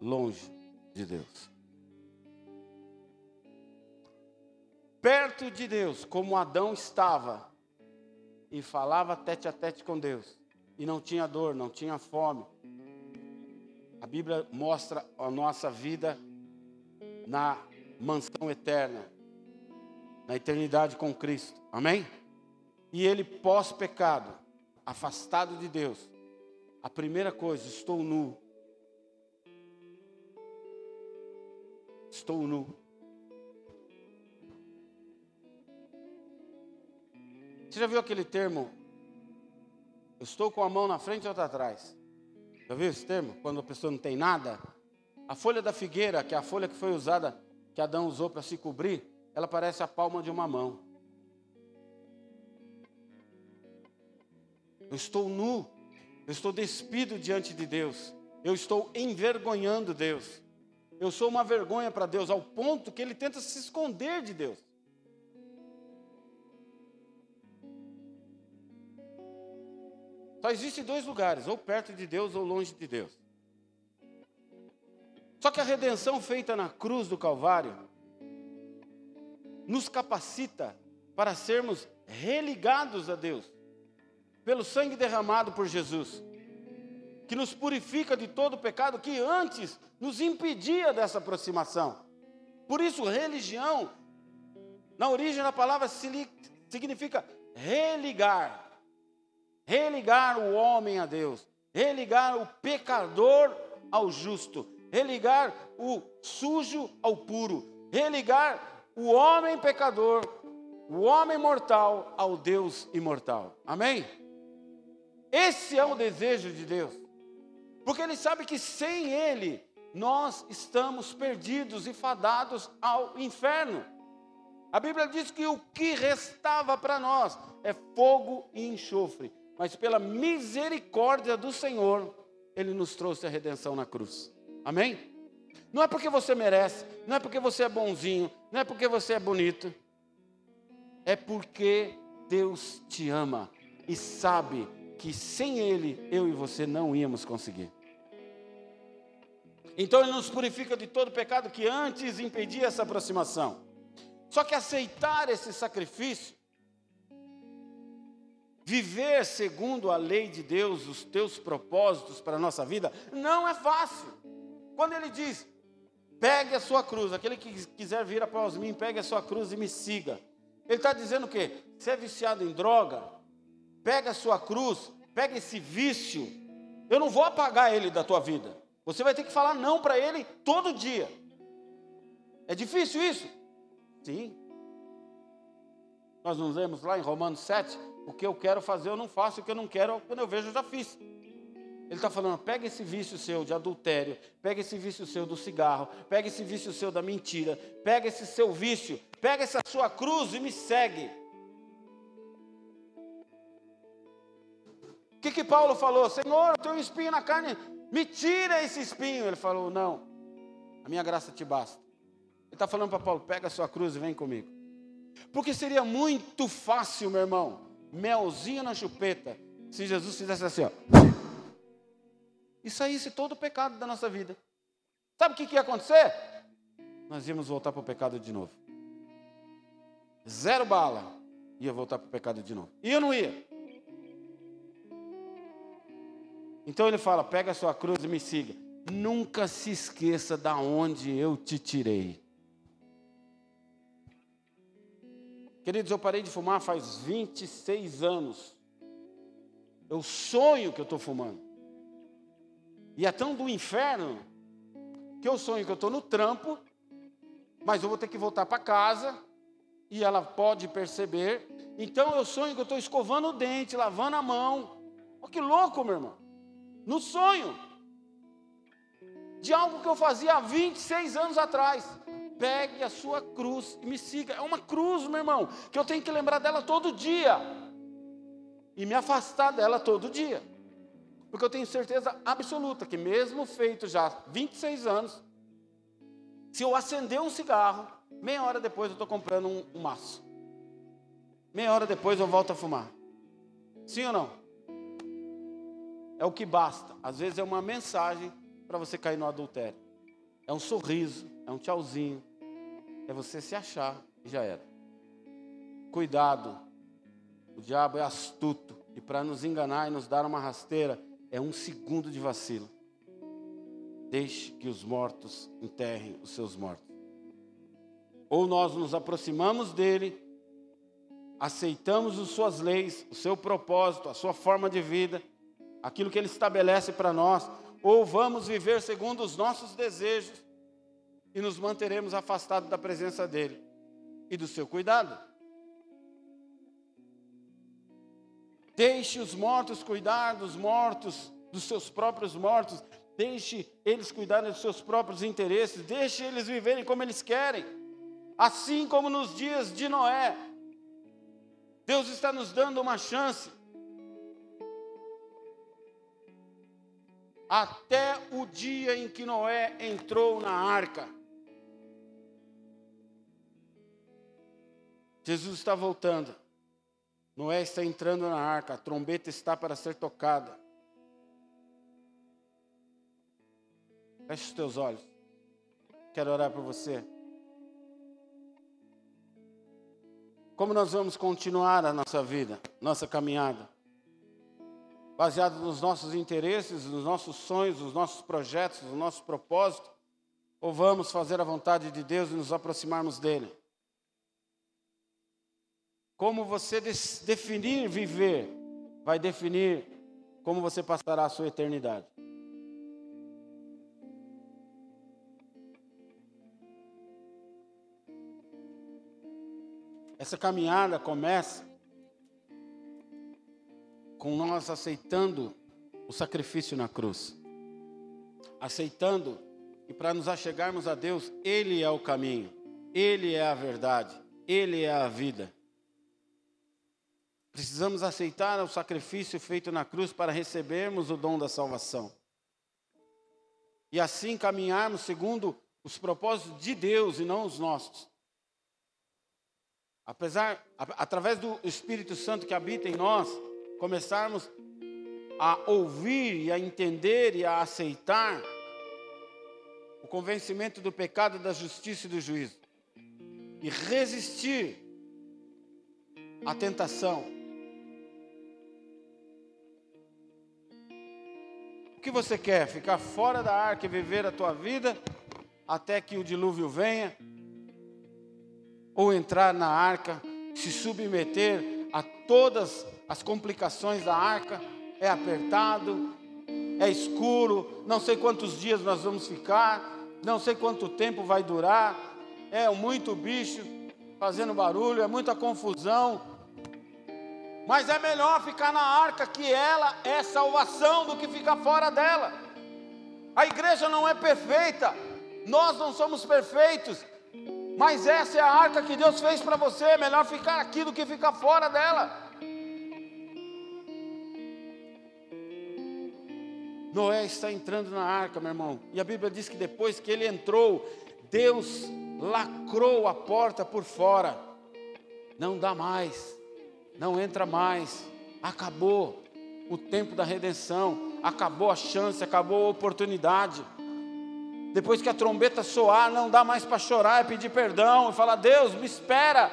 longe de Deus. Perto de Deus, como Adão estava e falava tete a tete com Deus. E não tinha dor, não tinha fome. A Bíblia mostra a nossa vida na mansão eterna, na eternidade com Cristo. Amém? E ele, pós-pecado, afastado de Deus, a primeira coisa, estou nu. Estou nu. Você já viu aquele termo? Eu estou com a mão na frente e outra atrás. Já viu esse termo? Quando a pessoa não tem nada? A folha da figueira, que é a folha que foi usada, que Adão usou para se cobrir, ela parece a palma de uma mão. Eu estou nu, eu estou despido diante de Deus, eu estou envergonhando Deus. Eu sou uma vergonha para Deus, ao ponto que ele tenta se esconder de Deus. Só existem dois lugares, ou perto de Deus ou longe de Deus. Só que a redenção feita na cruz do Calvário nos capacita para sermos religados a Deus, pelo sangue derramado por Jesus, que nos purifica de todo pecado que antes nos impedia dessa aproximação. Por isso, religião, na origem da palavra, significa religar religar o homem a Deus, religar o pecador ao justo, religar o sujo ao puro, religar o homem pecador, o homem mortal ao Deus imortal. Amém? Esse é o desejo de Deus. Porque Ele sabe que sem Ele nós estamos perdidos e fadados ao inferno. A Bíblia diz que o que restava para nós é fogo e enxofre, mas pela misericórdia do Senhor, Ele nos trouxe a redenção na cruz. Amém? Não é porque você merece, não é porque você é bonzinho, não é porque você é bonito, é porque Deus te ama e sabe que sem Ele, eu e você não íamos conseguir. Então Ele nos purifica de todo pecado que antes impedia essa aproximação. Só que aceitar esse sacrifício, viver segundo a lei de Deus, os teus propósitos para a nossa vida, não é fácil. Quando ele diz, pegue a sua cruz, aquele que quiser vir após mim, pegue a sua cruz e me siga. Ele está dizendo o quê? Se é viciado em droga, pega a sua cruz, pega esse vício. Eu não vou apagar ele da tua vida. Você vai ter que falar não para ele todo dia. É difícil isso? Sim. Nós nos lemos lá em Romanos 7, o que eu quero fazer eu não faço, o que eu não quero, quando eu vejo eu já fiz. Ele está falando, pega esse vício seu de adultério, pega esse vício seu do cigarro, pega esse vício seu da mentira, pega esse seu vício, pega essa sua cruz e me segue. O que, que Paulo falou? Senhor, eu tenho um espinho na carne, me tira esse espinho. Ele falou, não, a minha graça te basta. Ele está falando para Paulo: pega a sua cruz e vem comigo. Porque seria muito fácil, meu irmão, melzinho na chupeta, se Jesus fizesse assim, ó, e saísse todo o pecado da nossa vida. Sabe o que, que ia acontecer? Nós íamos voltar para o pecado de novo. Zero bala, ia voltar para o pecado de novo. E eu não ia. Então ele fala: pega a sua cruz e me siga. Nunca se esqueça da onde eu te tirei. Queridos, eu parei de fumar faz 26 anos. Eu sonho que eu estou fumando. E é tão do inferno que eu sonho que eu estou no trampo, mas eu vou ter que voltar para casa e ela pode perceber. Então eu sonho que eu estou escovando o dente, lavando a mão. Olha que louco, meu irmão. No sonho. De algo que eu fazia há 26 anos atrás pegue a sua cruz e me siga. É uma cruz, meu irmão, que eu tenho que lembrar dela todo dia e me afastar dela todo dia. Porque eu tenho certeza absoluta que, mesmo feito já 26 anos, se eu acender um cigarro, meia hora depois eu estou comprando um, um maço. Meia hora depois eu volto a fumar. Sim ou não? É o que basta. Às vezes é uma mensagem para você cair no adultério. É um sorriso, é um tchauzinho, é você se achar e já era. Cuidado, o diabo é astuto e para nos enganar e nos dar uma rasteira é um segundo de vacilo. Deixe que os mortos enterrem os seus mortos. Ou nós nos aproximamos dele, aceitamos as suas leis, o seu propósito, a sua forma de vida, aquilo que ele estabelece para nós, ou vamos viver segundo os nossos desejos e nos manteremos afastados da presença dEle e do seu cuidado. Deixe os mortos cuidar dos mortos, dos seus próprios mortos. Deixe eles cuidarem dos seus próprios interesses. Deixe eles viverem como eles querem. Assim como nos dias de Noé. Deus está nos dando uma chance. Até o dia em que Noé entrou na arca. Jesus está voltando. Noé está entrando na arca, a trombeta está para ser tocada. Feche os teus olhos. Quero orar por você. Como nós vamos continuar a nossa vida, nossa caminhada? Baseado nos nossos interesses, nos nossos sonhos, nos nossos projetos, nos nossos propósitos? Ou vamos fazer a vontade de Deus e nos aproximarmos dEle? Como você definir viver, vai definir como você passará a sua eternidade. Essa caminhada começa com nós aceitando o sacrifício na cruz. Aceitando que para nos achegarmos a Deus, Ele é o caminho, Ele é a verdade, Ele é a vida. Precisamos aceitar o sacrifício feito na cruz para recebermos o dom da salvação. E assim caminharmos segundo os propósitos de Deus e não os nossos. Apesar, através do Espírito Santo que habita em nós, começarmos a ouvir e a entender e a aceitar o convencimento do pecado, da justiça e do juízo. E resistir à tentação. Que você quer? Ficar fora da arca e viver a tua vida até que o dilúvio venha? Ou entrar na arca, se submeter a todas as complicações da arca? É apertado, é escuro, não sei quantos dias nós vamos ficar não sei quanto tempo vai durar, é muito bicho fazendo barulho, é muita confusão. Mas é melhor ficar na arca, que ela é salvação, do que ficar fora dela. A igreja não é perfeita, nós não somos perfeitos, mas essa é a arca que Deus fez para você. É melhor ficar aqui do que ficar fora dela. Noé está entrando na arca, meu irmão. E a Bíblia diz que depois que ele entrou, Deus lacrou a porta por fora. Não dá mais, não entra mais. Acabou o tempo da redenção, acabou a chance, acabou a oportunidade. Depois que a trombeta soar, não dá mais para chorar e pedir perdão e falar: Deus, me espera.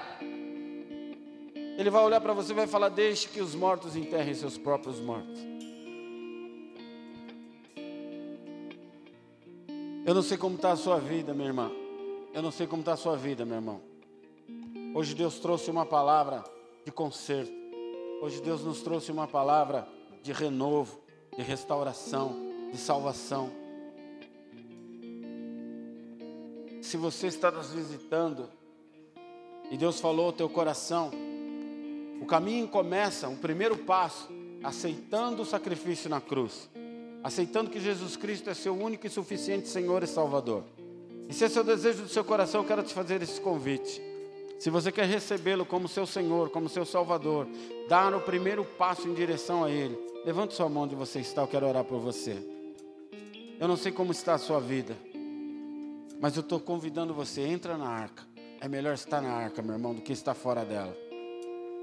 Ele vai olhar para você e vai falar: Deixe que os mortos enterrem seus próprios mortos. Eu não sei como está a sua vida, minha irmã. Eu não sei como está a sua vida, meu irmão. Hoje Deus trouxe uma palavra de conserto. Hoje Deus nos trouxe uma palavra de renovo, de restauração, de salvação. Se você está nos visitando e Deus falou ao teu coração, o caminho começa, o primeiro passo, aceitando o sacrifício na cruz aceitando que Jesus Cristo é seu único e suficiente Senhor e Salvador. E se esse é o desejo do seu coração, eu quero te fazer esse convite. Se você quer recebê-lo como seu Senhor, como seu Salvador, dar o primeiro passo em direção a Ele, levante sua mão onde você está, eu quero orar por você. Eu não sei como está a sua vida, mas eu estou convidando você, entra na arca. É melhor estar na arca, meu irmão, do que estar fora dela.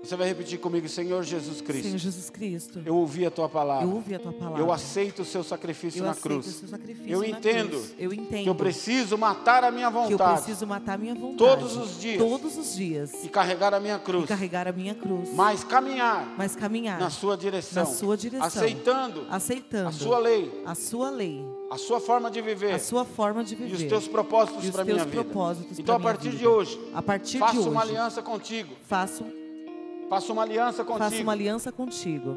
Você vai repetir comigo, Senhor Jesus Cristo. Senhor Jesus Cristo. Eu ouvi a tua palavra. Eu ouvi a tua palavra. Eu aceito o seu sacrifício eu na cruz. O seu sacrifício eu na entendo. Cruz. Eu entendo. Que eu preciso matar a minha vontade. Que eu preciso matar a minha vontade. Todos os dias. Todos os dias. E carregar a minha cruz. E carregar a minha cruz. Mas caminhar. Mas caminhar. Na sua direção. Na sua direção. Aceitando. Aceitando. A sua lei. A sua lei. A sua forma de viver. A sua forma de viver. E os teus propósitos para minha vida. Então a partir vida. de hoje. A partir faça de hoje. uma aliança contigo. Faço Faço uma aliança contigo. Faço uma aliança contigo.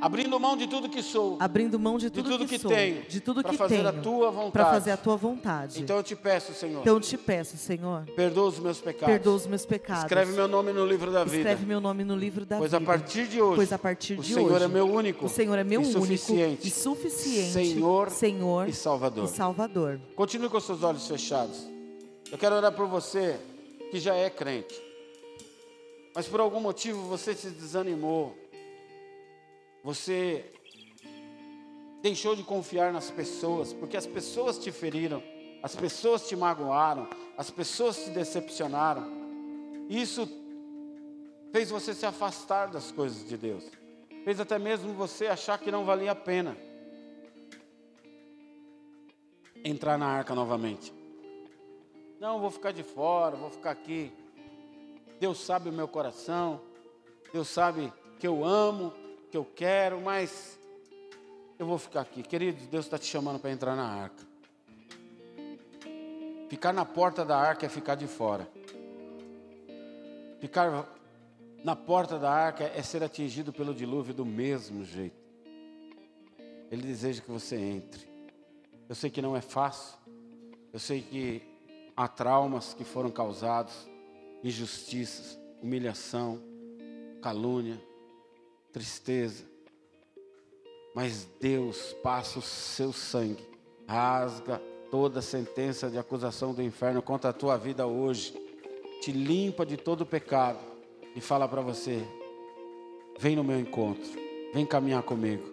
Abrindo mão de tudo que sou. Abrindo mão de tudo, de tudo que, que, sou. tenho. De tudo que fazer tenho. A tua vontade. Para fazer a tua vontade. Então eu te peço, Senhor. Então eu te peço, Senhor. Perdoa os meus pecados. Perdoa os meus pecados. Escreve meu nome no livro da vida. Escreve meu nome no livro da pois vida. Pois a partir de hoje. Pois a partir o de Senhor hoje. é meu único. O Senhor é meu e único suficiente, e suficiente. Senhor, Senhor e Salvador. E Salvador. Continue com seus olhos fechados. Eu quero orar por você que já é crente mas por algum motivo você se desanimou, você deixou de confiar nas pessoas, porque as pessoas te feriram, as pessoas te magoaram, as pessoas te decepcionaram. Isso fez você se afastar das coisas de Deus, fez até mesmo você achar que não valia a pena entrar na arca novamente. Não, vou ficar de fora, vou ficar aqui. Deus sabe o meu coração, Deus sabe que eu amo, que eu quero, mas eu vou ficar aqui. Querido, Deus está te chamando para entrar na arca. Ficar na porta da arca é ficar de fora. Ficar na porta da arca é ser atingido pelo dilúvio do mesmo jeito. Ele deseja que você entre. Eu sei que não é fácil. Eu sei que há traumas que foram causados injustiças, humilhação, calúnia, tristeza. Mas Deus passa o seu sangue, rasga toda sentença de acusação do inferno contra a tua vida hoje, te limpa de todo pecado e fala para você: vem no meu encontro, vem caminhar comigo,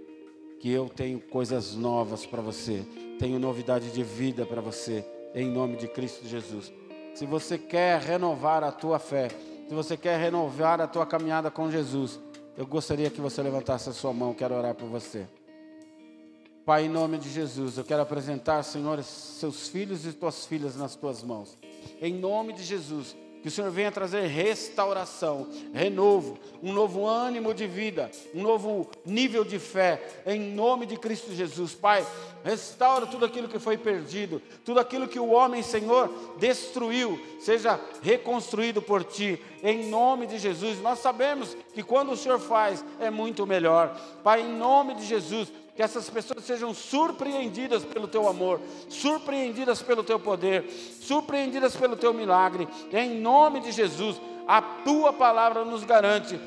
que eu tenho coisas novas para você, tenho novidade de vida para você, em nome de Cristo Jesus. Se você quer renovar a tua fé, se você quer renovar a tua caminhada com Jesus, eu gostaria que você levantasse a sua mão, quero orar por você. Pai, em nome de Jesus, eu quero apresentar, Senhor, seus filhos e tuas filhas nas tuas mãos. Em nome de Jesus, que o Senhor venha trazer restauração, renovo, um novo ânimo de vida, um novo nível de fé, em nome de Cristo Jesus. Pai, restaura tudo aquilo que foi perdido, tudo aquilo que o homem, Senhor, destruiu, seja reconstruído por Ti, em nome de Jesus. Nós sabemos que quando o Senhor faz, é muito melhor. Pai, em nome de Jesus, que essas pessoas sejam surpreendidas pelo teu amor, surpreendidas pelo teu poder, surpreendidas pelo teu milagre, em nome de Jesus, a tua palavra nos garante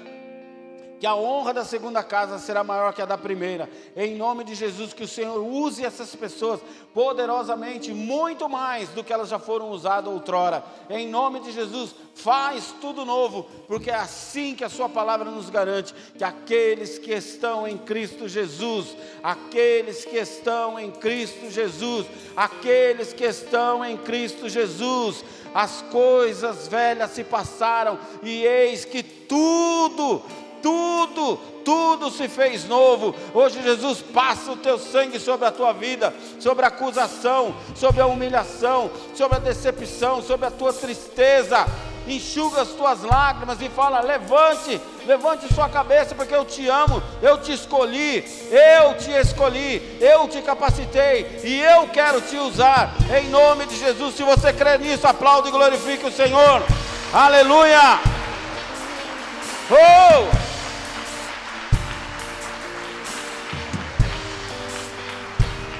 que a honra da segunda casa será maior que a da primeira. Em nome de Jesus, que o Senhor use essas pessoas poderosamente, muito mais do que elas já foram usadas outrora. Em nome de Jesus, faz tudo novo, porque é assim que a Sua palavra nos garante que aqueles que estão em Cristo Jesus, aqueles que estão em Cristo Jesus, aqueles que estão em Cristo Jesus, as coisas velhas se passaram e eis que tudo tudo, tudo se fez novo. Hoje, Jesus, passa o teu sangue sobre a tua vida, sobre a acusação, sobre a humilhação, sobre a decepção, sobre a tua tristeza. Enxuga as tuas lágrimas e fala: levante, levante sua cabeça, porque eu te amo, eu te escolhi, eu te escolhi, eu te capacitei e eu quero te usar, em nome de Jesus. Se você crê nisso, aplaude e glorifique o Senhor. Aleluia! Oh!